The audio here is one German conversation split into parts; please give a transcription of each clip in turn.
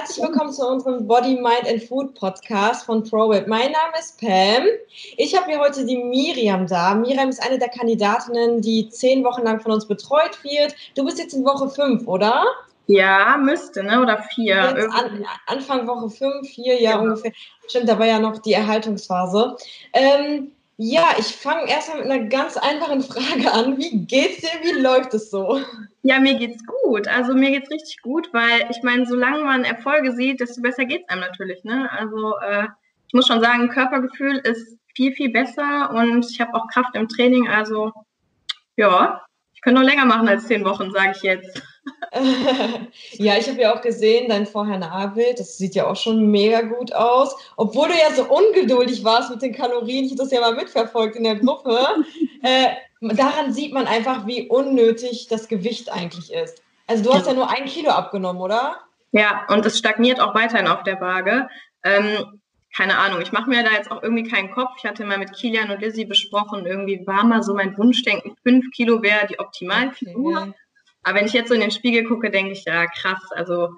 herzlich willkommen zu unserem Body, Mind and Food Podcast von ProWeb. Mein Name ist Pam. Ich habe hier heute die Miriam da. Miriam ist eine der Kandidatinnen, die zehn Wochen lang von uns betreut wird. Du bist jetzt in Woche fünf, oder? Ja, müsste, ne? Oder vier. An, Anfang Woche fünf, vier, ja, ja, ungefähr. Stimmt, da war ja noch die Erhaltungsphase. Ähm, ja, ich fange erstmal mit einer ganz einfachen Frage an. Wie geht's dir? Wie läuft es so? Ja, mir geht's gut. Also mir geht's richtig gut, weil ich meine, solange man Erfolge sieht, desto besser geht's einem natürlich. Ne? Also äh, ich muss schon sagen, Körpergefühl ist viel, viel besser und ich habe auch Kraft im Training. Also ja, ich könnte noch länger machen als zehn Wochen, sage ich jetzt. ja, ich habe ja auch gesehen, dein Vorher-Nachbild, das sieht ja auch schon mega gut aus. Obwohl du ja so ungeduldig warst mit den Kalorien, ich habe das ja mal mitverfolgt in der Gruppe. äh, daran sieht man einfach, wie unnötig das Gewicht eigentlich ist. Also du hast ja, nur ein Kilo abgenommen, oder? Ja, und es stagniert auch weiterhin auf der Waage. Ähm, keine Ahnung, ich mache mir da jetzt auch irgendwie keinen Kopf. Ich hatte mal mit Kilian und Lizzie besprochen, irgendwie war mal so mein Wunschdenken, fünf Kilo wäre die Optimalfigur. Okay. Aber wenn ich jetzt so in den Spiegel gucke, denke ich, ja krass, also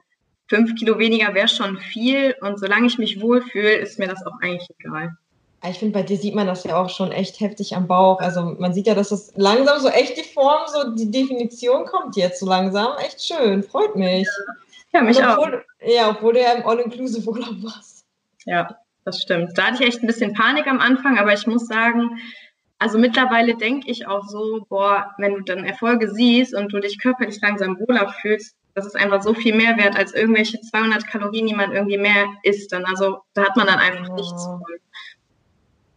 fünf Kilo weniger wäre schon viel und solange ich mich wohlfühle, ist mir das auch eigentlich egal. Ich finde, bei dir sieht man das ja auch schon echt heftig am Bauch. Also man sieht ja, dass das langsam so echt die Form, so die Definition kommt jetzt so langsam. Echt schön, freut mich. Ja, ja mich obwohl, auch. Ja, obwohl du ja im All-Inclusive-Urlaub warst. Ja, das stimmt. Da hatte ich echt ein bisschen Panik am Anfang, aber ich muss sagen, also mittlerweile denke ich auch so, boah, wenn du dann Erfolge siehst und du dich körperlich langsam wohler fühlst, das ist einfach so viel mehr wert als irgendwelche 200 Kalorien, die man irgendwie mehr isst. Dann also da hat man dann einfach oh. nichts von.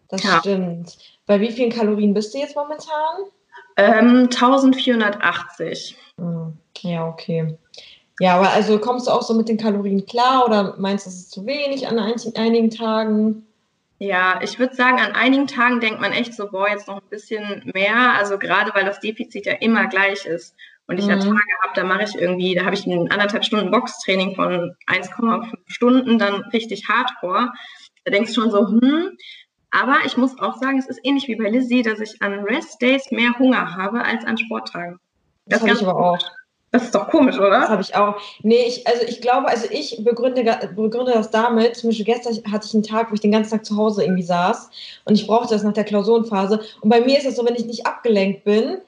Das ja. stimmt. Bei wie vielen Kalorien bist du jetzt momentan? Ähm, 1480. Hm, ja, okay. Ja, aber also kommst du auch so mit den Kalorien klar oder meinst du, es ist zu wenig an einigen Tagen? Ja, ich würde sagen, an einigen Tagen denkt man echt so, boah, jetzt noch ein bisschen mehr. Also gerade weil das Defizit ja immer gleich ist. Und ich mhm. ja Tage habe, da mache ich irgendwie, da habe ich ein anderthalb Stunden Boxtraining von 1,5 Stunden, dann richtig hardcore. Da denkst du schon so, hm. Aber ich muss auch sagen, es ist ähnlich wie bei Lizzie, dass ich an Rest Days mehr Hunger habe als an Sporttagen. Das, das habe ich aber auch. Das ist doch komisch, oder? Das habe ich auch. Nee, ich, also ich glaube, also ich begründe, begründe das damit, zum Beispiel gestern hatte ich einen Tag, wo ich den ganzen Tag zu Hause irgendwie saß und ich brauchte das nach der Klausurenphase. Und bei mir ist es so, wenn ich nicht abgelenkt bin,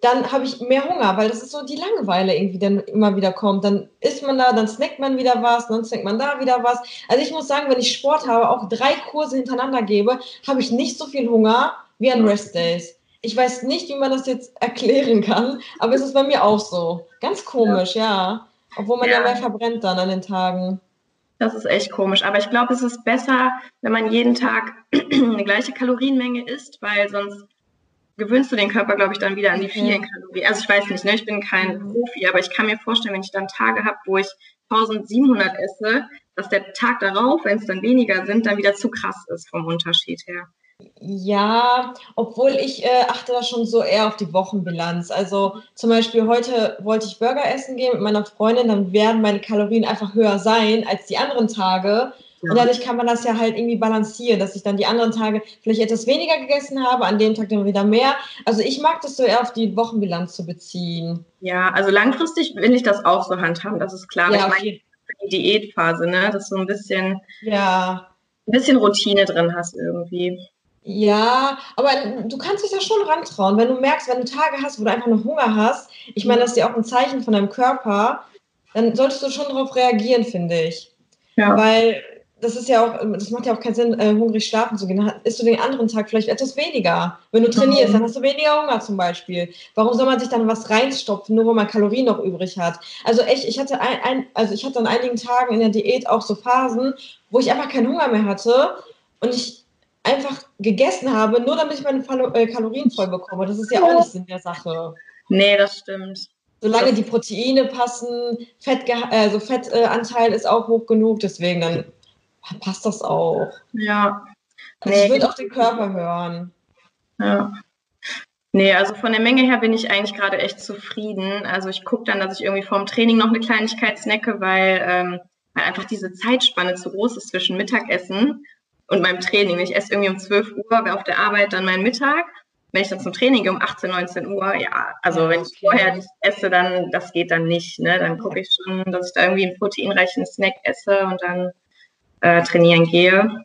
dann habe ich mehr Hunger, weil das ist so die Langeweile irgendwie dann immer wieder kommt. Dann isst man da, dann snackt man wieder was, dann snackt man da wieder was. Also ich muss sagen, wenn ich Sport habe, auch drei Kurse hintereinander gebe, habe ich nicht so viel Hunger wie an Rest Days. Ich weiß nicht, wie man das jetzt erklären kann, aber es ist bei mir auch so. Ganz komisch, ja. ja. Obwohl man ja. ja mehr verbrennt dann an den Tagen. Das ist echt komisch. Aber ich glaube, es ist besser, wenn man jeden Tag eine gleiche Kalorienmenge isst, weil sonst gewöhnst du den Körper, glaube ich, dann wieder an die vielen ja. Kalorien. Also ich weiß nicht, ne? ich bin kein mhm. Profi, aber ich kann mir vorstellen, wenn ich dann Tage habe, wo ich 1700 esse, dass der Tag darauf, wenn es dann weniger sind, dann wieder zu krass ist vom Unterschied her. Ja, obwohl ich äh, achte da schon so eher auf die Wochenbilanz. Also zum Beispiel heute wollte ich Burger essen gehen mit meiner Freundin, dann werden meine Kalorien einfach höher sein als die anderen Tage. Ja. Und dadurch kann man das ja halt irgendwie balancieren, dass ich dann die anderen Tage vielleicht etwas weniger gegessen habe, an dem Tag dann wieder mehr. Also ich mag das so eher auf die Wochenbilanz zu beziehen. Ja, also langfristig will ich das auch so handhaben, das ist klar. Ja, ich meine, die Diätphase, ne, dass du ein bisschen, ja. ein bisschen Routine drin hast irgendwie. Ja, aber du kannst dich da schon rantrauen. Wenn du merkst, wenn du Tage hast, wo du einfach nur Hunger hast, ich meine, das ist ja auch ein Zeichen von deinem Körper, dann solltest du schon darauf reagieren, finde ich. Ja. Weil das ist ja auch, das macht ja auch keinen Sinn, äh, hungrig schlafen zu gehen. Dann isst du den anderen Tag vielleicht etwas weniger. Wenn du trainierst, dann hast du weniger Hunger zum Beispiel. Warum soll man sich dann was reinstopfen, nur weil man Kalorien noch übrig hat? Also echt, ich hatte ein, ein, also ich hatte an einigen Tagen in der Diät auch so Phasen, wo ich einfach keinen Hunger mehr hatte und ich einfach gegessen habe, nur damit ich meine äh, Kalorien voll bekomme. Das ist ja auch nicht Sinn der Sache. Nee, das stimmt. Solange die Proteine passen, Fett, also Fettanteil ist auch hoch genug, deswegen dann passt das auch. Ja. Also nee, ich würde auf den Körper hören. Ja. Nee, also von der Menge her bin ich eigentlich gerade echt zufrieden. Also ich gucke dann, dass ich irgendwie vorm Training noch eine Kleinigkeit snacke, weil, ähm, weil einfach diese Zeitspanne zu groß ist zwischen Mittagessen und meinem Training. Ich esse irgendwie um 12 Uhr auf der Arbeit dann meinen Mittag. wenn ich dann zum Training gehe um 18, 19 Uhr, ja, also wenn ich vorher nicht esse, dann, das geht dann nicht, ne? Dann gucke ich schon, dass ich da irgendwie einen proteinreichen Snack esse und dann äh, trainieren gehe.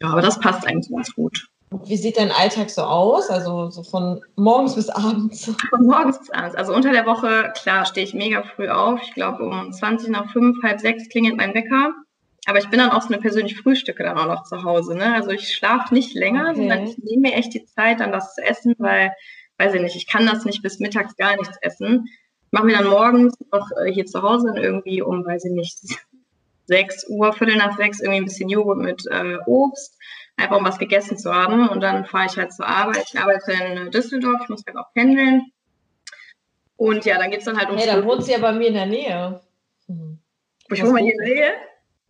Ja, aber das passt eigentlich ganz gut. Wie sieht dein Alltag so aus? Also so von morgens bis abends? Von morgens bis abends. Also unter der Woche, klar, stehe ich mega früh auf. Ich glaube, um 20 nach 5, halb 6 klingelt mein Wecker. Aber ich bin dann auch so eine persönliche Frühstücke dann auch noch zu Hause. Ne? Also ich schlafe nicht länger, okay. sondern ich nehme mir echt die Zeit, dann was zu essen, weil, weiß ich nicht, ich kann das nicht bis mittags gar nichts essen. Ich mache mir dann morgens noch äh, hier zu Hause irgendwie um, weiß ich nicht, 6 Uhr, Viertel nach 6 irgendwie ein bisschen Joghurt mit äh, Obst einfach um was gegessen zu haben. Und dann fahre ich halt zur Arbeit. Ich arbeite in Düsseldorf, ich muss halt auch pendeln. Und ja, dann geht es dann halt um. Hey, dann wohnt sie ja bei mir in der Nähe. Hm. Ich wohne hier in der Nähe?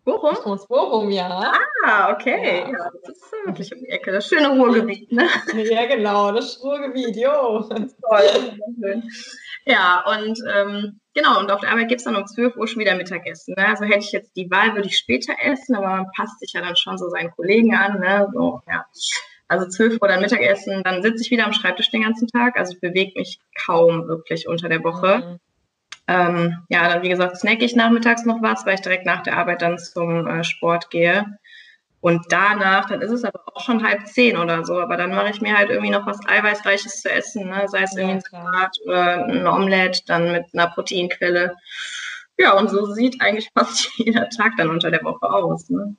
Bochum? Aus Bochum, ja. Ah, okay. Ja. ja. das ist wirklich um die Ecke. Das schöne Ruhrgebiet, ne? Ja, genau, das Ruhrgebiet, jo. Toll. Ja, und ähm, genau, und auf der Arbeit gibt es dann um 12 Uhr schon wieder Mittagessen. Ne? Also hätte ich jetzt die Wahl, würde ich später essen, aber man passt sich ja dann schon so seinen Kollegen an. Ne? So, ja. Also 12 Uhr dann Mittagessen, dann sitze ich wieder am Schreibtisch den ganzen Tag. Also ich bewege mich kaum wirklich unter der Woche. Mhm. Ähm, ja, dann wie gesagt, snack ich nachmittags noch was, weil ich direkt nach der Arbeit dann zum äh, Sport gehe. Und danach, dann ist es aber auch schon halb zehn oder so, aber dann mache ich mir halt irgendwie noch was Eiweißreiches zu essen, ne? sei es irgendwie ein Salat oder ein Omelette, dann mit einer Proteinquelle. Ja, und so sieht eigentlich fast jeder Tag dann unter der Woche aus. Ne?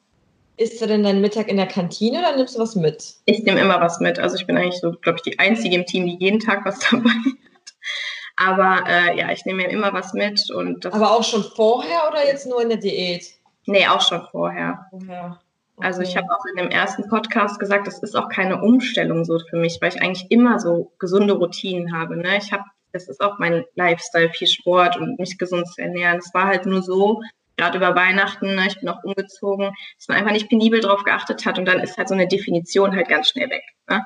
Isst du denn deinen Mittag in der Kantine oder nimmst du was mit? Ich nehme immer was mit. Also ich bin eigentlich so, glaube ich, die Einzige im Team, die jeden Tag was dabei hat. Aber äh, ja, ich nehme mir immer was mit. Und Aber auch schon vorher oder jetzt nur in der Diät? Nee, auch schon vorher. Vorher. Also ich habe auch in dem ersten Podcast gesagt, das ist auch keine Umstellung so für mich, weil ich eigentlich immer so gesunde Routinen habe. Ne? Ich habe, das ist auch mein Lifestyle, viel Sport und mich gesund zu ernähren. Es war halt nur so, gerade über Weihnachten, ne, ich bin auch umgezogen, dass man einfach nicht penibel drauf geachtet hat und dann ist halt so eine Definition halt ganz schnell weg. Ne?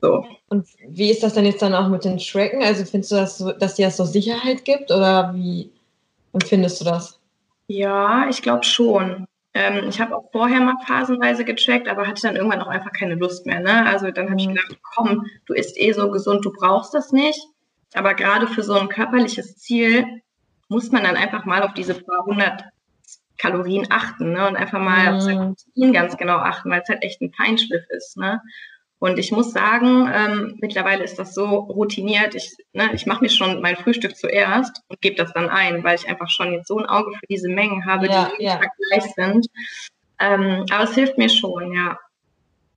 So. Und wie ist das denn jetzt dann auch mit den Tracken? Also findest du das so, dass dir das so Sicherheit gibt oder wie empfindest du das? Ja, ich glaube schon. Ähm, ich habe auch vorher mal phasenweise gecheckt, aber hatte dann irgendwann auch einfach keine Lust mehr. Ne? Also dann habe ich mhm. gedacht, komm, du isst eh so gesund, du brauchst das nicht. Aber gerade für so ein körperliches Ziel muss man dann einfach mal auf diese paar hundert Kalorien achten ne? und einfach mal mhm. auf sein Protein ganz genau achten, weil es halt echt ein Feinschliff ist. Ne? Und ich muss sagen, ähm, mittlerweile ist das so routiniert. Ich, ne, ich mache mir schon mein Frühstück zuerst und gebe das dann ein, weil ich einfach schon jetzt so ein Auge für diese Mengen habe, ja, die jeden ja. Tag gleich sind. Ähm, aber es hilft mir schon, ja.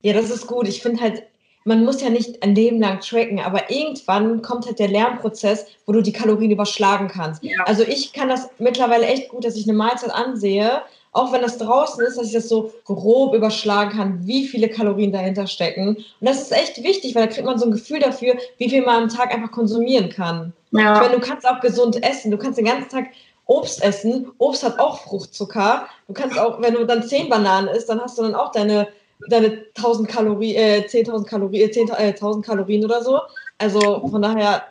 Ja, das ist gut. Ich finde halt, man muss ja nicht ein Leben lang tracken, aber irgendwann kommt halt der Lernprozess, wo du die Kalorien überschlagen kannst. Ja. Also ich kann das mittlerweile echt gut, dass ich eine Mahlzeit ansehe auch wenn das draußen ist, dass ich das so grob überschlagen kann, wie viele Kalorien dahinter stecken. Und das ist echt wichtig, weil da kriegt man so ein Gefühl dafür, wie viel man am Tag einfach konsumieren kann. Ja. Ich meine, du kannst auch gesund essen. Du kannst den ganzen Tag Obst essen. Obst hat auch Fruchtzucker. Du kannst auch, wenn du dann zehn Bananen isst, dann hast du dann auch deine, deine 1000 Kalorien, äh, 10.000 Kalorien, äh, 10, äh, 1000 Kalorien oder so. Also von daher,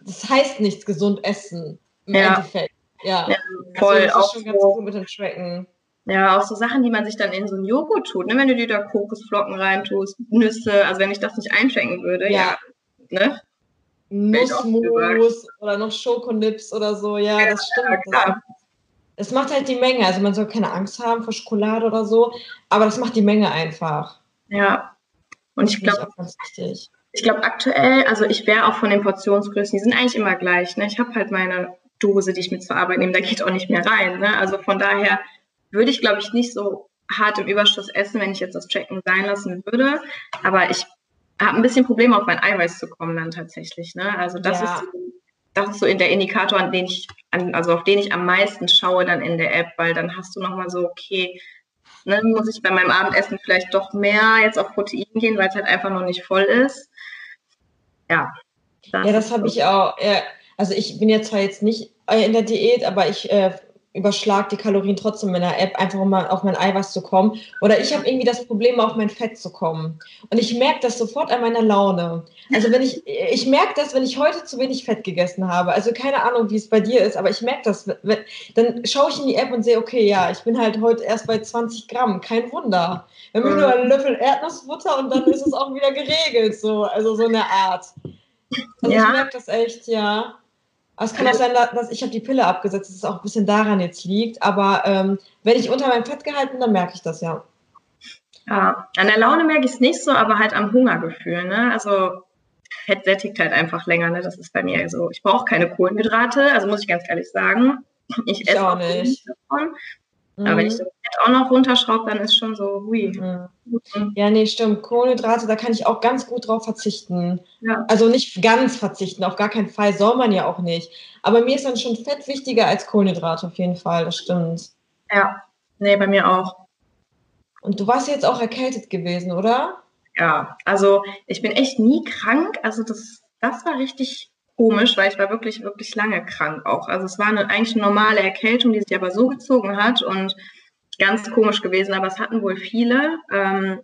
das heißt nichts gesund essen im ja. Endeffekt. Ja, ja voll. Also, das ist schon ganz gut mit dem Tracken. Ja, auch so Sachen, die man sich dann in so einen Joghurt tut, ne? wenn du dir da Kokosflocken reintust, Nüsse, also wenn ich das nicht einschenken würde, ja. ja ne? Nussmus oder noch Schokonips oder so, ja, ja das stimmt. Ja, es macht halt die Menge, also man soll keine Angst haben vor Schokolade oder so, aber das macht die Menge einfach. Ja, und ich glaube, ich glaube aktuell, also ich wäre auch von den Portionsgrößen, die sind eigentlich immer gleich. Ne? Ich habe halt meine Dose, die ich mit zur Arbeit nehme, da geht auch nicht mehr rein. Ne? Also von daher würde ich, glaube ich, nicht so hart im Überschuss essen, wenn ich jetzt das Tracken sein lassen würde. Aber ich habe ein bisschen Probleme, auf mein Eiweiß zu kommen dann tatsächlich. Ne? Also das ja. ist das ist so in der Indikator, an den ich, an, also auf den ich am meisten schaue dann in der App, weil dann hast du nochmal so, okay, ne, muss ich bei meinem Abendessen vielleicht doch mehr jetzt auf Protein gehen, weil es halt einfach noch nicht voll ist. Ja. Das ja, das habe ich auch. Ja, also ich bin jetzt zwar jetzt nicht äh, in der Diät, aber ich äh, überschlag die Kalorien trotzdem in der App, einfach um mal auf mein Eiweiß zu kommen. Oder ich habe irgendwie das Problem, auf mein Fett zu kommen. Und ich merke das sofort an meiner Laune. Also wenn ich, ich merke das, wenn ich heute zu wenig Fett gegessen habe. Also keine Ahnung, wie es bei dir ist, aber ich merke das. Dann schaue ich in die App und sehe, okay, ja, ich bin halt heute erst bei 20 Gramm. Kein Wunder. Wir haben nur einen Löffel Erdnussbutter und dann ist es auch wieder geregelt. So, also so eine Art. Also ja. ich merke das echt, ja. Aber es kann auch sein, dass ich habe die Pille abgesetzt, dass es auch ein bisschen daran jetzt liegt. Aber ähm, wenn ich unter meinem Fett gehalten bin, dann merke ich das ja. Ja, an der Laune merke ich es nicht so, aber halt am Hungergefühl. Ne? Also Fett sättigt halt einfach länger. Ne? Das ist bei mir so. Ich brauche keine Kohlenhydrate, also muss ich ganz ehrlich sagen. Ich, ich esse auch nicht davon. Mhm. Aber wenn ich mhm. das Fett auch noch runterschraube, dann ist schon so, hui. Mhm. Ja, nee, stimmt. Kohlenhydrate, da kann ich auch ganz gut drauf verzichten. Ja. Also nicht ganz verzichten, auf gar keinen Fall, soll man ja auch nicht. Aber mir ist dann schon Fett wichtiger als Kohlenhydrate, auf jeden Fall, das stimmt. Ja, nee, bei mir auch. Und du warst jetzt auch erkältet gewesen, oder? Ja, also ich bin echt nie krank. Also das, das war richtig komisch, weil ich war wirklich, wirklich lange krank auch. Also es war eine, eigentlich eine normale Erkältung, die sich aber so gezogen hat und ganz komisch gewesen, aber es hatten wohl viele. Ähm,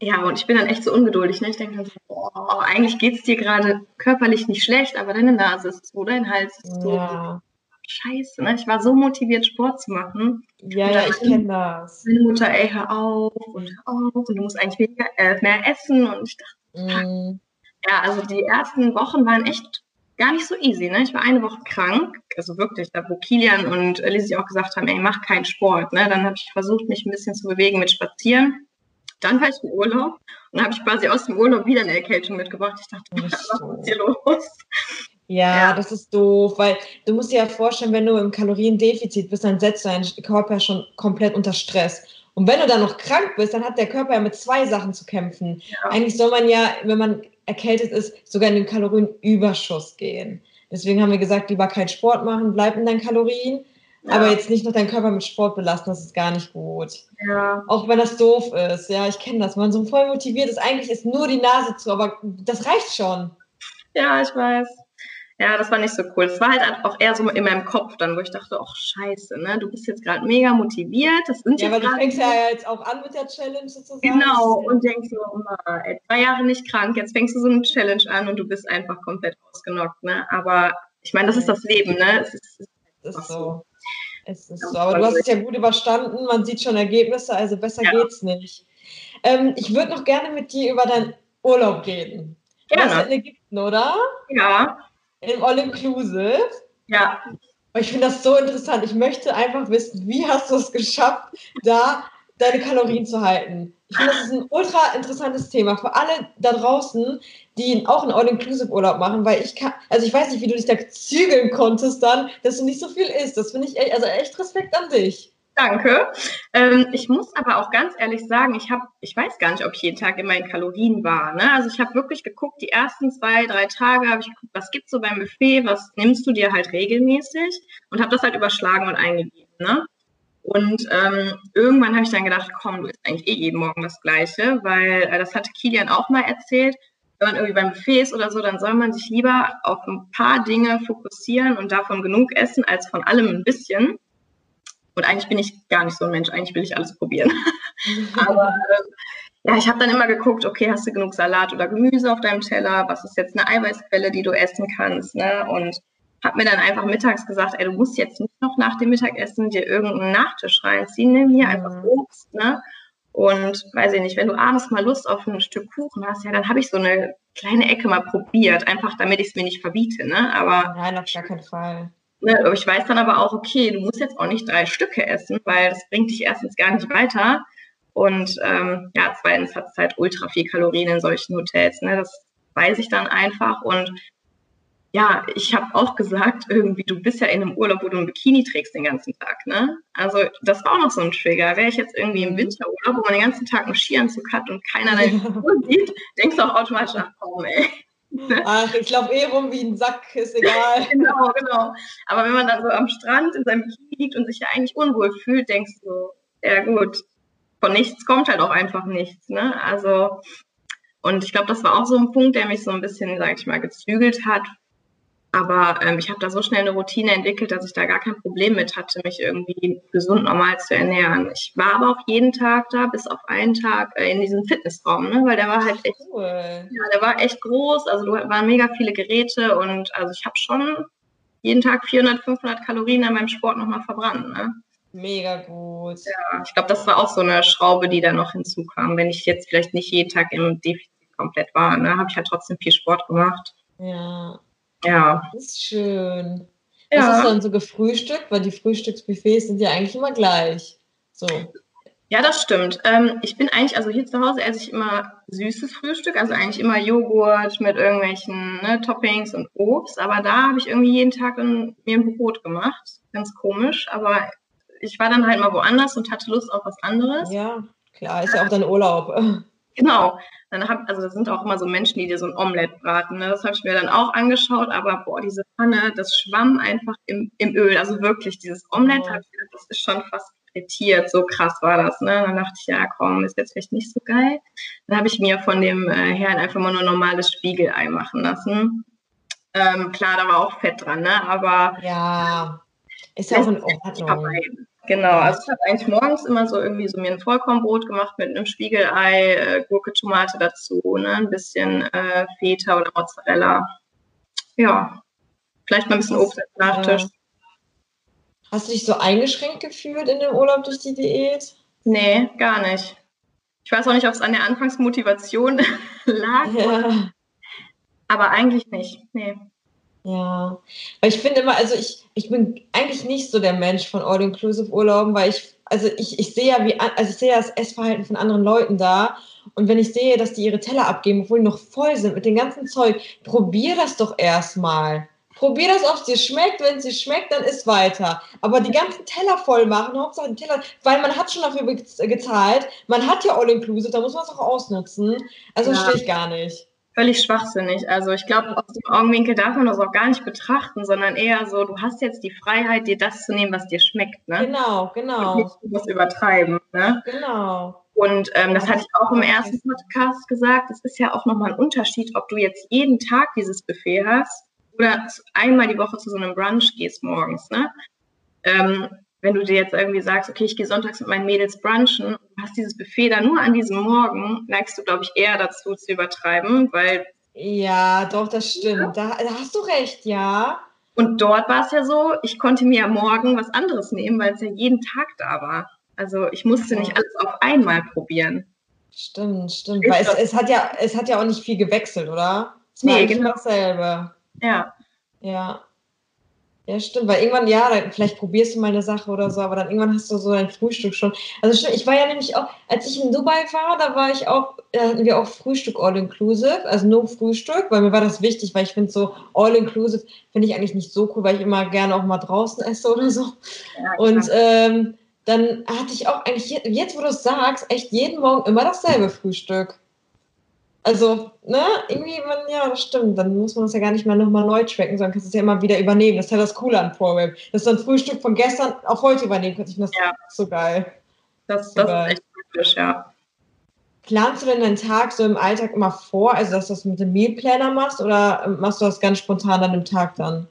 ja, und ich bin dann echt so ungeduldig. Ne? Ich denke dann so, boah, eigentlich geht es dir gerade körperlich nicht schlecht, aber deine Nase ist so, dein Hals ist so. Ja. Scheiße, ne? Ich war so motiviert, Sport zu machen. Ja, ja, ich kenne das. Meine Mutter, ey, hör auf und hör auf und du musst eigentlich weniger, äh, mehr essen. Und ich dachte, mm. ja, also die ersten Wochen waren echt gar nicht so easy. Ne? Ich war eine Woche krank, also wirklich, da wo Kilian und Lizzie auch gesagt haben, ey, mach keinen Sport. Ne? Dann habe ich versucht, mich ein bisschen zu bewegen mit Spazieren. Dann war ich im Urlaub und habe ich quasi aus dem Urlaub wieder eine Erkältung mitgebracht. Ich dachte, was ist hier los? Ja, ja, das ist doof, weil du musst dir ja vorstellen, wenn du im Kaloriendefizit bist, dann setzt dein Körper schon komplett unter Stress. Und wenn du dann noch krank bist, dann hat der Körper ja mit zwei Sachen zu kämpfen. Ja. Eigentlich soll man ja, wenn man erkältet ist, sogar in den Kalorienüberschuss gehen. Deswegen haben wir gesagt, lieber keinen Sport machen, bleib in deinen Kalorien, ja. aber jetzt nicht noch deinen Körper mit Sport belasten, das ist gar nicht gut. Ja. Auch wenn das doof ist, ja, ich kenne das. Man so voll motiviert ist, eigentlich ist nur die Nase zu, aber das reicht schon. Ja, ich weiß. Ja, das war nicht so cool. Es war halt auch eher so in meinem Kopf dann, wo ich dachte, ach scheiße, ne, du bist jetzt gerade mega motiviert. Das sind ja, aber du fängst ja jetzt auch an mit der Challenge sozusagen. Genau, und denkst so, oh, ey, zwei Jahre nicht krank, jetzt fängst du so eine Challenge an und du bist einfach komplett ausgenockt, ne? Aber ich meine, das ist das Leben, ne? Es ist, es ist so. Es ist so. Aber du hast es ja gut überstanden, man sieht schon Ergebnisse, also besser ja. geht's nicht. Ähm, ich würde noch gerne mit dir über deinen Urlaub reden. Du warst in Ägypten, oder? Ja im All-Inclusive. Ja. Ich finde das so interessant. Ich möchte einfach wissen, wie hast du es geschafft, da deine Kalorien zu halten? Ich finde, das ist ein ultra interessantes Thema für alle da draußen, die auch einen All-Inclusive-Urlaub machen, weil ich kann, also ich weiß nicht, wie du dich da zügeln konntest dann, dass du nicht so viel isst. Das finde ich echt, also echt Respekt an dich. Danke. Ähm, ich muss aber auch ganz ehrlich sagen, ich habe, ich weiß gar nicht, ob ich jeden Tag in meinen Kalorien war. Ne? Also ich habe wirklich geguckt, die ersten zwei, drei Tage habe ich geguckt, was gibt's so beim Buffet, was nimmst du dir halt regelmäßig und habe das halt überschlagen und eingegeben. Ne? Und ähm, irgendwann habe ich dann gedacht, komm, du isst eigentlich eh jeden Morgen das Gleiche, weil äh, das hatte Kilian auch mal erzählt. Wenn man irgendwie beim Buffet ist oder so, dann soll man sich lieber auf ein paar Dinge fokussieren und davon genug essen, als von allem ein bisschen. Und eigentlich bin ich gar nicht so ein Mensch, eigentlich will ich alles probieren. Aber ähm, ja, ich habe dann immer geguckt, okay, hast du genug Salat oder Gemüse auf deinem Teller? Was ist jetzt eine Eiweißquelle, die du essen kannst? Ne? Und habe mir dann einfach mittags gesagt, ey, du musst jetzt nicht noch nach dem Mittagessen dir irgendeinen Nachtisch reinziehen, nimm hier mhm. einfach Obst, ne? Und weiß ich nicht, wenn du abends mal Lust auf ein Stück Kuchen hast, ja, dann habe ich so eine kleine Ecke mal probiert, einfach damit ich es mir nicht verbiete, ne? Aber nein, auf gar keinen Fall. Ne, ich weiß dann aber auch, okay, du musst jetzt auch nicht drei Stücke essen, weil das bringt dich erstens gar nicht weiter. Und ähm, ja, zweitens hat es halt ultra viel Kalorien in solchen Hotels. Ne? Das weiß ich dann einfach. Und ja, ich habe auch gesagt, irgendwie, du bist ja in einem Urlaub, wo du ein Bikini trägst den ganzen Tag. Ne? Also das war auch noch so ein Trigger. Wäre ich jetzt irgendwie im Winterurlaub, wo man den ganzen Tag einen Skianzug hat und keiner deine Figur sieht, denkst du auch automatisch, ach komm, ey, Ach, ich laufe eh rum wie ein Sack, ist egal. genau, genau. Aber wenn man dann so am Strand in seinem Bikini liegt und sich ja eigentlich unwohl fühlt, denkst du, ja gut, von nichts kommt halt auch einfach nichts. Ne? Also, und ich glaube, das war auch so ein Punkt, der mich so ein bisschen, sag ich mal, gezügelt hat. Aber ähm, ich habe da so schnell eine Routine entwickelt, dass ich da gar kein Problem mit hatte, mich irgendwie gesund normal zu ernähren. Ich war aber auch jeden Tag da, bis auf einen Tag äh, in diesem Fitnessraum, ne? weil der war halt echt, cool. ja, der war echt groß. Also da waren mega viele Geräte und also ich habe schon jeden Tag 400, 500 Kalorien an meinem Sport nochmal verbrannt. Ne? Mega gut. Ja, ich glaube, das war auch so eine Schraube, die da noch hinzukam. Wenn ich jetzt vielleicht nicht jeden Tag im Defizit komplett war, ne, habe ich halt trotzdem viel Sport gemacht. Ja. Ja. Das ist schön. Ja. Was du dann so gefrühstückt? Weil die Frühstücksbuffets sind ja eigentlich immer gleich. So. Ja, das stimmt. Ähm, ich bin eigentlich, also hier zu Hause esse ich immer süßes Frühstück, also eigentlich immer Joghurt mit irgendwelchen ne, Toppings und Obst. Aber da habe ich irgendwie jeden Tag ein, mir ein Brot gemacht. Ganz komisch, aber ich war dann halt mal woanders und hatte Lust auf was anderes. Ja, klar, ist ja auch dein Urlaub. Genau. Dann hab, also das sind auch immer so Menschen, die dir so ein Omelett braten. Ne? Das habe ich mir dann auch angeschaut, aber boah, diese Pfanne, das schwamm einfach im, im Öl. Also wirklich, dieses Omelett, oh. das ist schon fast frittiert. So krass war das. Ne? Dann dachte ich, ja komm, ist jetzt vielleicht nicht so geil. Dann habe ich mir von dem äh, Herrn einfach mal nur normales Spiegelei machen lassen. Ähm, klar, da war auch Fett dran, ne? aber ja, ist ja auch in Ordnung. Genau, also ich habe eigentlich morgens immer so irgendwie so mir ein Vollkornbrot gemacht mit einem Spiegelei, äh, Gurke, Tomate dazu, ne, ein bisschen äh, Feta oder Mozzarella. Ja, vielleicht mal ein bisschen Obst als Nachtisch. Hast du dich so eingeschränkt gefühlt in dem Urlaub durch die Diät? Nee, gar nicht. Ich weiß auch nicht, ob es an der Anfangsmotivation lag. Ja. Aber eigentlich nicht. Nee. Ja, weil ich finde immer, also ich, ich bin eigentlich nicht so der Mensch von All-Inclusive-Urlauben, weil ich, also ich, ich sehe ja, wie, also ich sehe das Essverhalten von anderen Leuten da und wenn ich sehe, dass die ihre Teller abgeben, obwohl die noch voll sind mit dem ganzen Zeug, probier das doch erstmal. Probier das, ob es dir schmeckt. Wenn es dir schmeckt, dann isst weiter. Aber die ganzen Teller voll machen, Hauptsache den Teller, weil man hat schon dafür gezahlt. Man hat ja All-Inclusive, da muss man es auch ausnutzen. Also ja. verstehe ich gar nicht völlig schwachsinnig. Also ich glaube, aus dem Augenwinkel darf man das auch gar nicht betrachten, sondern eher so, du hast jetzt die Freiheit, dir das zu nehmen, was dir schmeckt. Ne? Genau, genau. Und nicht das übertreiben. Ne? Genau. Und ähm, das hatte ich auch im ersten Podcast gesagt. Es ist ja auch nochmal ein Unterschied, ob du jetzt jeden Tag dieses Buffet hast oder einmal die Woche zu so einem Brunch gehst morgens. Ne? Ähm, wenn du dir jetzt irgendwie sagst, okay, ich gehe sonntags mit meinen Mädels brunchen hast dieses Buffet dann nur an diesem Morgen, neigst du, glaube ich, eher dazu zu übertreiben, weil. Ja, doch, das stimmt. Da, da hast du recht, ja. Und dort war es ja so, ich konnte mir ja morgen was anderes nehmen, weil es ja jeden Tag da war. Also ich musste nicht alles auf einmal probieren. Stimmt, stimmt. Weil es, es, hat ja, es hat ja auch nicht viel gewechselt, oder? Es nee, genau dasselbe. Ja. Ja. Ja, stimmt, weil irgendwann, ja, vielleicht probierst du mal eine Sache oder so, aber dann irgendwann hast du so dein Frühstück schon. Also stimmt, ich war ja nämlich auch, als ich in Dubai war, da war ich auch, da hatten wir auch Frühstück all-inclusive, also nur Frühstück, weil mir war das wichtig, weil ich finde so all-inclusive finde ich eigentlich nicht so cool, weil ich immer gerne auch mal draußen esse oder so. Ja, Und ähm, dann hatte ich auch eigentlich, jetzt wo du es sagst, echt jeden Morgen immer dasselbe Frühstück. Also, ne, irgendwie, man, ja, das stimmt. Dann muss man das ja gar nicht mehr nochmal neu tracken, sondern kannst es ja immer wieder übernehmen. Das ist ja das Coole an ProWeb. Das ist dann Frühstück von gestern auf heute übernehmen könnte. Ich das ja. so geil. Das, das ist echt praktisch, ja. Planst du denn deinen Tag so im Alltag immer vor, also dass du das mit dem Mealplanner machst oder machst du das ganz spontan an dem Tag dann?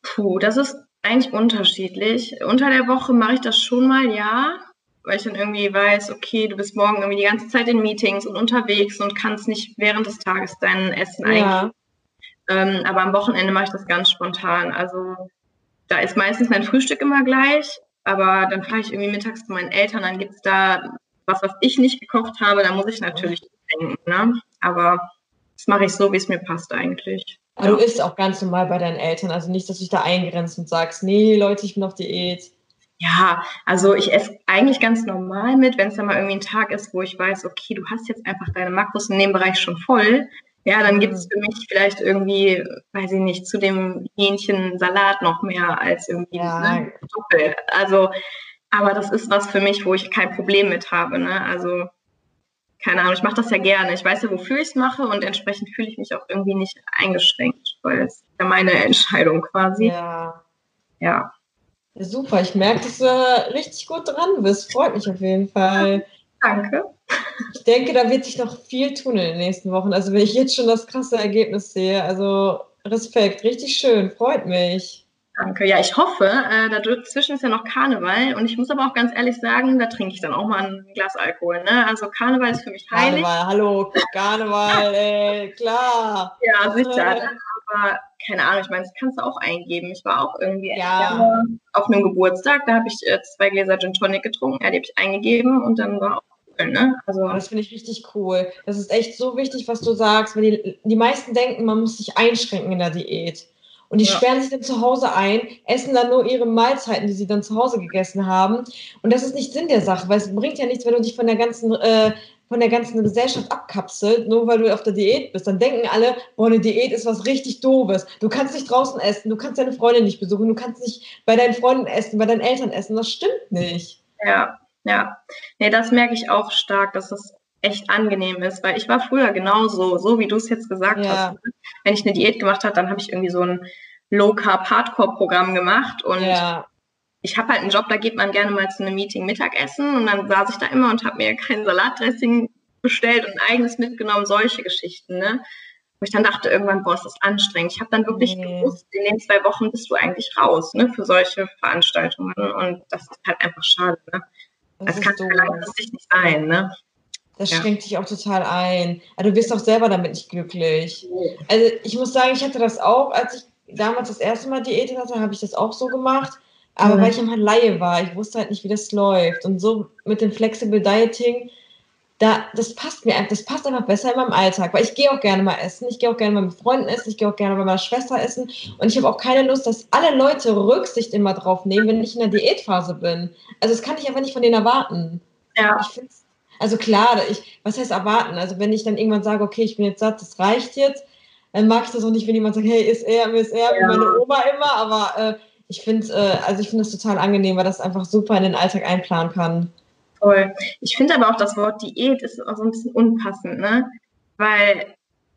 Puh, das ist eigentlich unterschiedlich. Unter der Woche mache ich das schon mal, ja weil ich dann irgendwie weiß, okay, du bist morgen irgendwie die ganze Zeit in Meetings und unterwegs und kannst nicht während des Tages dein Essen ja. Ähm, aber am Wochenende mache ich das ganz spontan. Also da ist meistens mein Frühstück immer gleich, aber dann fahre ich irgendwie mittags zu meinen Eltern, dann gibt es da was, was ich nicht gekocht habe, da muss ich natürlich denken. Ne? Aber das mache ich so, wie es mir passt eigentlich. Aber ja. du isst auch ganz normal bei deinen Eltern, also nicht, dass du dich da eingrenzt und sagst, nee, Leute, ich bin auf Diät. Ja, also ich esse eigentlich ganz normal mit, wenn es dann mal irgendwie ein Tag ist, wo ich weiß, okay, du hast jetzt einfach deine Makros in dem Bereich schon voll. Ja, dann gibt es mhm. für mich vielleicht irgendwie, weiß ich nicht, zu dem Hähnchen Salat noch mehr als irgendwie ja. ne, Doppel. Also, aber das ist was für mich, wo ich kein Problem mit habe. Ne? Also, keine Ahnung, ich mache das ja gerne. Ich weiß ja, wofür ich es mache und entsprechend fühle ich mich auch irgendwie nicht eingeschränkt, weil es ja meine Entscheidung quasi. Ja. Ja. Ja, super, ich merke, dass du richtig gut dran bist. Freut mich auf jeden Fall. Danke. Ich denke, da wird sich noch viel tun in den nächsten Wochen. Also wenn ich jetzt schon das krasse Ergebnis sehe, also Respekt, richtig schön, freut mich. Danke. Ja, ich hoffe, äh, dazwischen ist ja noch Karneval und ich muss aber auch ganz ehrlich sagen, da trinke ich dann auch mal ein Glas Alkohol. Ne? Also Karneval ist für mich heilig. Karneval, hallo, Karneval, ey, klar. Ja, sicher. Aber keine Ahnung, ich meine, das kannst du auch eingeben. Ich war auch irgendwie ja. auf einem Geburtstag, da habe ich äh, zwei Gläser Gin Tonic getrunken, ja, die habe ich eingegeben und dann war auch Ne? Also das finde ich richtig cool. Das ist echt so wichtig, was du sagst, weil die, die meisten denken, man muss sich einschränken in der Diät. Und die ja. sperren sich dann zu Hause ein, essen dann nur ihre Mahlzeiten, die sie dann zu Hause gegessen haben. Und das ist nicht Sinn der Sache, weil es bringt ja nichts, wenn du dich von der ganzen, äh, von der ganzen Gesellschaft abkapselt, nur weil du auf der Diät bist. Dann denken alle, boah, eine Diät ist was richtig Doofes. Du kannst nicht draußen essen, du kannst deine Freundin nicht besuchen, du kannst nicht bei deinen Freunden essen, bei deinen Eltern essen. Das stimmt nicht. Ja, ja. Nee, das merke ich auch stark, dass das echt angenehm ist, weil ich war früher genauso, so wie du es jetzt gesagt ja. hast. Wenn ich eine Diät gemacht habe, dann habe ich irgendwie so ein Low Carb Hardcore Programm gemacht und ja. Ich habe halt einen Job, da geht man gerne mal zu einem Meeting Mittagessen und dann saß ich da immer und habe mir kein Salatdressing bestellt und ein eigenes mitgenommen, solche Geschichten, ne? Wo ich dann dachte irgendwann, boah, ist das anstrengend. Ich habe dann wirklich nee. gewusst, in den zwei Wochen bist du eigentlich raus, ne, für solche Veranstaltungen und das ist halt einfach schade, ne? Das, das kann so langfristig nicht sein, ne? Das ja. schränkt dich auch total ein. Aber du wirst auch selber damit nicht glücklich. Also ich muss sagen, ich hatte das auch, als ich damals das erste Mal Diät hatte, habe ich das auch so gemacht. Aber mhm. weil ich immer Laie war, ich wusste halt nicht, wie das läuft. Und so mit dem Flexible Dieting, da, das passt mir einfach, das passt einfach besser in meinem Alltag. Weil ich gehe auch gerne mal essen, ich gehe auch gerne mal mit Freunden essen, ich gehe auch gerne bei meiner Schwester essen. Und ich habe auch keine Lust, dass alle Leute Rücksicht immer drauf nehmen, wenn ich in der Diätphase bin. Also das kann ich einfach nicht von denen erwarten. Ja. Also klar, ich, was heißt erwarten? Also wenn ich dann irgendwann sage, okay, ich bin jetzt satt, das reicht jetzt, dann mag ich das auch nicht, wenn jemand sagt, hey, ist er, ist er, ja. wie meine Oma immer, aber äh, ich finde, äh, also ich finde das total angenehm, weil das einfach super in den Alltag einplanen kann. Toll. Ich finde aber auch das Wort Diät ist auch so ein bisschen unpassend, ne? Weil,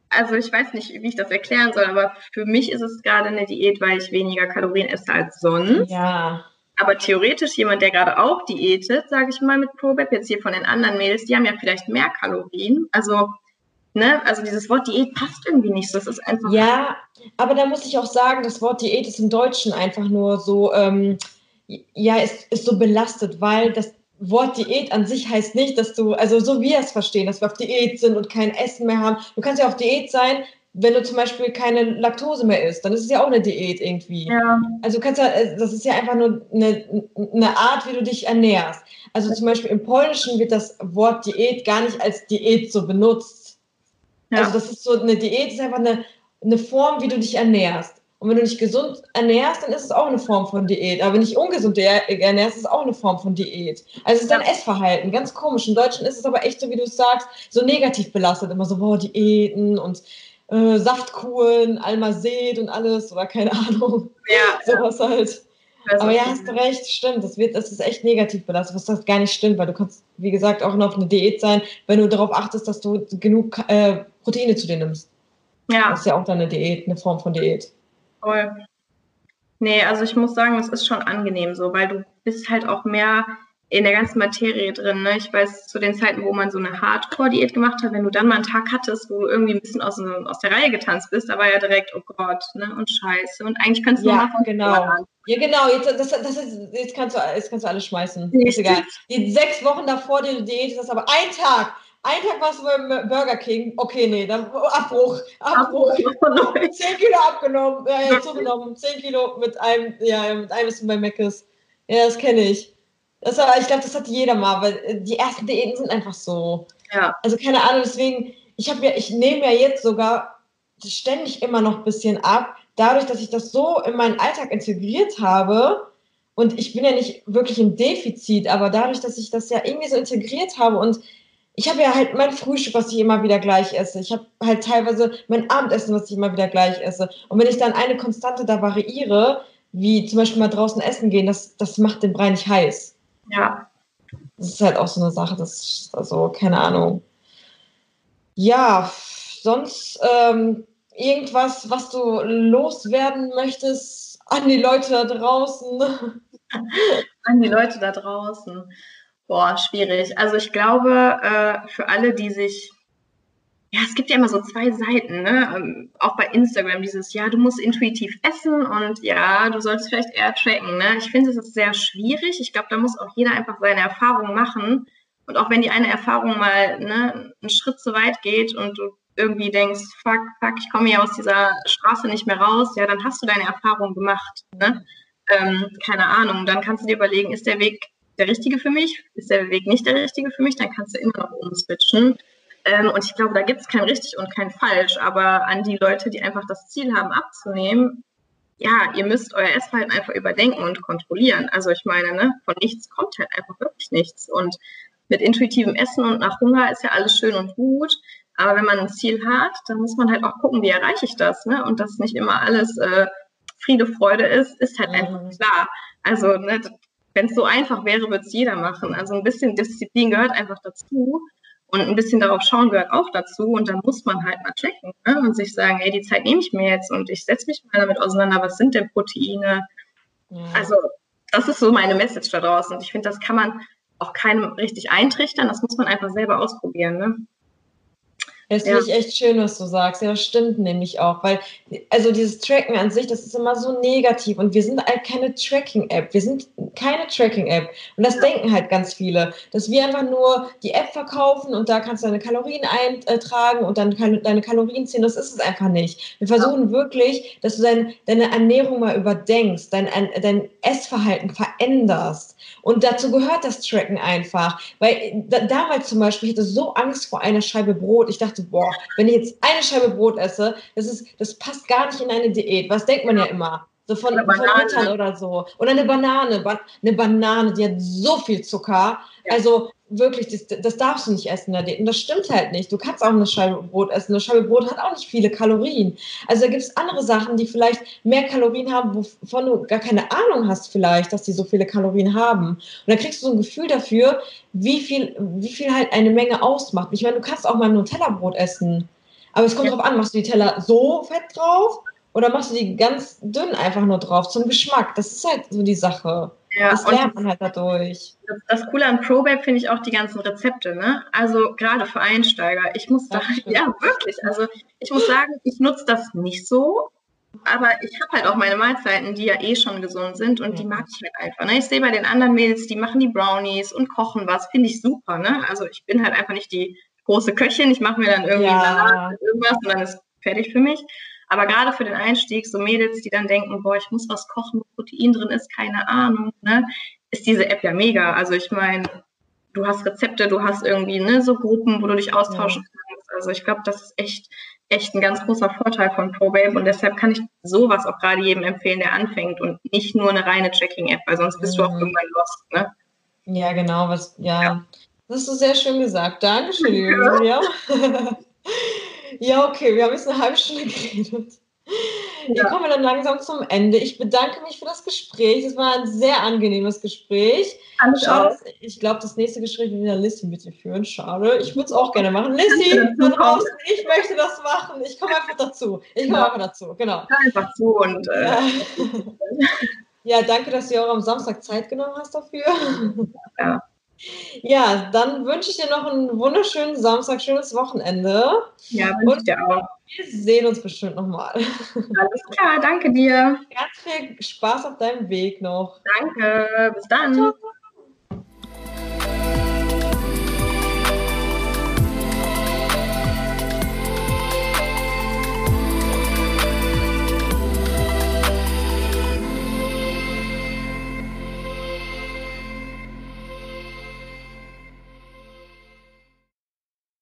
also ich weiß nicht, wie ich das erklären soll, aber für mich ist es gerade eine Diät, weil ich weniger Kalorien esse als sonst. Ja. Aber theoretisch jemand, der gerade auch diätet, sage ich mal mit ProBab, jetzt hier von den anderen Mädels, die haben ja vielleicht mehr Kalorien. Also, ne, also dieses Wort Diät passt irgendwie nicht. Das ist einfach. Ja, aber da muss ich auch sagen, das Wort Diät ist im Deutschen einfach nur so, ähm, ja, ist, ist so belastet, weil das Wort Diät an sich heißt nicht, dass du, also so wie wir es verstehen, dass wir auf Diät sind und kein Essen mehr haben. Du kannst ja auf Diät sein, wenn du zum Beispiel keine Laktose mehr isst, dann ist es ja auch eine Diät irgendwie. Ja. Also kannst ja, das ist ja einfach nur eine, eine Art, wie du dich ernährst. Also zum Beispiel im Polnischen wird das Wort Diät gar nicht als Diät so benutzt. Ja. Also das ist so, eine Diät ist einfach eine, eine Form, wie du dich ernährst. Und wenn du dich gesund ernährst, dann ist es auch eine Form von Diät. Aber wenn du dich ungesund ernährst, ist es auch eine Form von Diät. Also es ist ein Essverhalten, ganz komisch. Im Deutschen ist es aber echt so, wie du es sagst, so negativ belastet. Immer so, boah, Diäten und äh, Saftkuren, Almazet und alles oder keine Ahnung. Ja. Sowas halt. Aber ja, hast du recht, stimmt. Das, wird, das ist echt negativ belastet, was das gar nicht stimmt, weil du kannst, wie gesagt, auch noch auf eine Diät sein, wenn du darauf achtest, dass du genug äh, Proteine zu dir nimmst. Ja. Das ist ja auch dann eine Diät, eine Form von Diät. Voll. Nee, also ich muss sagen, es ist schon angenehm so, weil du bist halt auch mehr in der ganzen Materie drin. Ne? Ich weiß, zu den Zeiten, wo man so eine Hardcore-Diät gemacht hat, wenn du dann mal einen Tag hattest, wo du irgendwie ein bisschen aus, aus der Reihe getanzt bist, da war ja direkt, oh Gott, ne? und scheiße. Und eigentlich kannst du ja, mal von genau. Ja, genau, jetzt, das, das ist, jetzt, kannst du, jetzt kannst du alles schmeißen. Ist egal. Die sechs Wochen davor, die du Diät hast, aber ein Tag, ein Tag warst du beim Burger King. Okay, nee, dann Abbruch. Abbruch. Zehn Kilo abgenommen, äh, zugenommen. Zehn Kilo mit einem, ja, mit einem ist bei Meckes. Ja, das kenne ich. Aber, ich glaube, das hat jeder mal, weil äh, die ersten Diäten sind einfach so. Ja. Also keine Ahnung, deswegen, ich habe ja, ich nehme ja jetzt sogar ständig immer noch ein bisschen ab, dadurch, dass ich das so in meinen Alltag integriert habe. Und ich bin ja nicht wirklich im Defizit, aber dadurch, dass ich das ja irgendwie so integriert habe und ich habe ja halt mein Frühstück, was ich immer wieder gleich esse. Ich habe halt teilweise mein Abendessen, was ich immer wieder gleich esse. Und wenn ich dann eine Konstante da variiere, wie zum Beispiel mal draußen essen gehen, das, das macht den Brei nicht heiß. Ja. Das ist halt auch so eine Sache, das also keine Ahnung. Ja, sonst ähm, irgendwas, was du loswerden möchtest an die Leute da draußen? an die Leute da draußen. Boah, schwierig. Also ich glaube, äh, für alle, die sich ja, es gibt ja immer so zwei Seiten, ne? Ähm, auch bei Instagram dieses, ja, du musst intuitiv essen und ja, du solltest vielleicht eher tracken, ne? Ich finde, es ist sehr schwierig. Ich glaube, da muss auch jeder einfach seine Erfahrungen machen. Und auch wenn die eine Erfahrung mal ne, einen Schritt zu weit geht und du irgendwie denkst, fuck, fuck, ich komme hier aus dieser Straße nicht mehr raus, ja, dann hast du deine Erfahrung gemacht, ne? Ähm, keine Ahnung, dann kannst du dir überlegen, ist der Weg der richtige für mich? Ist der Weg nicht der richtige für mich? Dann kannst du immer noch umswitchen. Ähm, und ich glaube, da gibt es kein richtig und kein falsch. Aber an die Leute, die einfach das Ziel haben, abzunehmen, ja, ihr müsst euer Essverhalten einfach überdenken und kontrollieren. Also ich meine, ne, von nichts kommt halt einfach wirklich nichts. Und mit intuitivem Essen und nach Hunger ist ja alles schön und gut. Aber wenn man ein Ziel hat, dann muss man halt auch gucken, wie erreiche ich das. Ne? Und dass nicht immer alles äh, Friede, Freude ist, ist halt mhm. einfach klar. Also ne, wenn es so einfach wäre, würde es jeder machen. Also ein bisschen Disziplin gehört einfach dazu. Und ein bisschen darauf schauen gehört auch dazu. Und dann muss man halt mal checken ne? und sich sagen, ey, die Zeit nehme ich mir jetzt und ich setze mich mal damit auseinander, was sind denn Proteine? Ja. Also das ist so meine Message da draußen. Und ich finde, das kann man auch keinem richtig eintrichtern. Das muss man einfach selber ausprobieren. Ne? Das ja. finde ich echt schön, was du sagst. Ja, das stimmt nämlich auch, weil, also dieses Tracken an sich, das ist immer so negativ und wir sind halt keine Tracking-App. Wir sind keine Tracking-App. Und das ja. denken halt ganz viele, dass wir einfach nur die App verkaufen und da kannst du deine Kalorien eintragen und dann deine Kalorien ziehen. Das ist es einfach nicht. Wir versuchen ja. wirklich, dass du dein, deine Ernährung mal überdenkst, dein, dein Essverhalten veränderst. Und dazu gehört das Tracken einfach. Weil da, damals zum Beispiel, ich hatte so Angst vor einer Scheibe Brot. Ich dachte, dachte, boah, wenn ich jetzt eine Scheibe Brot esse, das, ist, das passt gar nicht in eine Diät. Was denkt man ja immer? So von, von Müttern oder so. Oder eine Banane. Ba eine Banane, die hat so viel Zucker. Also wirklich, das, das darfst du nicht essen. Und das stimmt halt nicht. Du kannst auch eine Scheibe Brot essen. Eine Scheibe Brot hat auch nicht viele Kalorien. Also da gibt es andere Sachen, die vielleicht mehr Kalorien haben, wovon du gar keine Ahnung hast vielleicht, dass die so viele Kalorien haben. Und dann kriegst du so ein Gefühl dafür, wie viel, wie viel halt eine Menge ausmacht. Ich meine, du kannst auch mal ein Nutella-Brot essen. Aber es kommt ja. drauf an, machst du die Teller so fett drauf oder machst du die ganz dünn einfach nur drauf zum Geschmack? Das ist halt so die Sache. Ja, das lernt man halt dadurch. Das, das Coole an ProBabe finde ich auch die ganzen Rezepte, ne? Also gerade für Einsteiger. Ich muss da, ja, wirklich. Also ich muss sagen, ich nutze das nicht so, aber ich habe halt auch meine Mahlzeiten, die ja eh schon gesund sind und ja. die mag ich halt einfach. Ne? Ich sehe bei den anderen Mädels, die machen die Brownies und kochen was, finde ich super. Ne? Also ich bin halt einfach nicht die große Köchin. Ich mache mir dann irgendwie ja. Salat, irgendwas und dann ist fertig für mich. Aber gerade für den Einstieg, so Mädels, die dann denken, boah, ich muss was kochen, wo Protein drin ist, keine Ahnung, ne, ist diese App ja mega. Also ich meine, du hast Rezepte, du hast irgendwie ne, so Gruppen, wo du dich austauschen ja. kannst. Also ich glaube, das ist echt, echt ein ganz großer Vorteil von ProBabe und deshalb kann ich sowas auch gerade jedem empfehlen, der anfängt und nicht nur eine reine Tracking-App, weil sonst bist mhm. du auch mhm. irgendwann lost, ne? Ja, genau, was, ja. ja. Das hast du sehr schön gesagt. Dankeschön, Julia. Ja, okay, wir haben jetzt eine halbe Stunde geredet. Ja. Hier kommen wir dann langsam zum Ende. Ich bedanke mich für das Gespräch. Es war ein sehr angenehmes Gespräch. Schade, ich glaube, das nächste Gespräch wird wieder Lissy mit dir führen. Schade. Ich würde es auch gerne machen. Lissy, von draußen, ich möchte das machen. Ich komme einfach dazu. Ich komme ja. einfach dazu, genau. Einfach zu und. Äh, ja. ja, danke, dass du auch am Samstag Zeit genommen hast dafür. Ja. Ja, dann wünsche ich dir noch einen wunderschönen Samstag, schönes Wochenende. Ja, wünsche ich dir auch. Wir sehen uns bestimmt nochmal. Alles klar, danke dir. Ganz viel Spaß auf deinem Weg noch. Danke, bis dann. Ciao.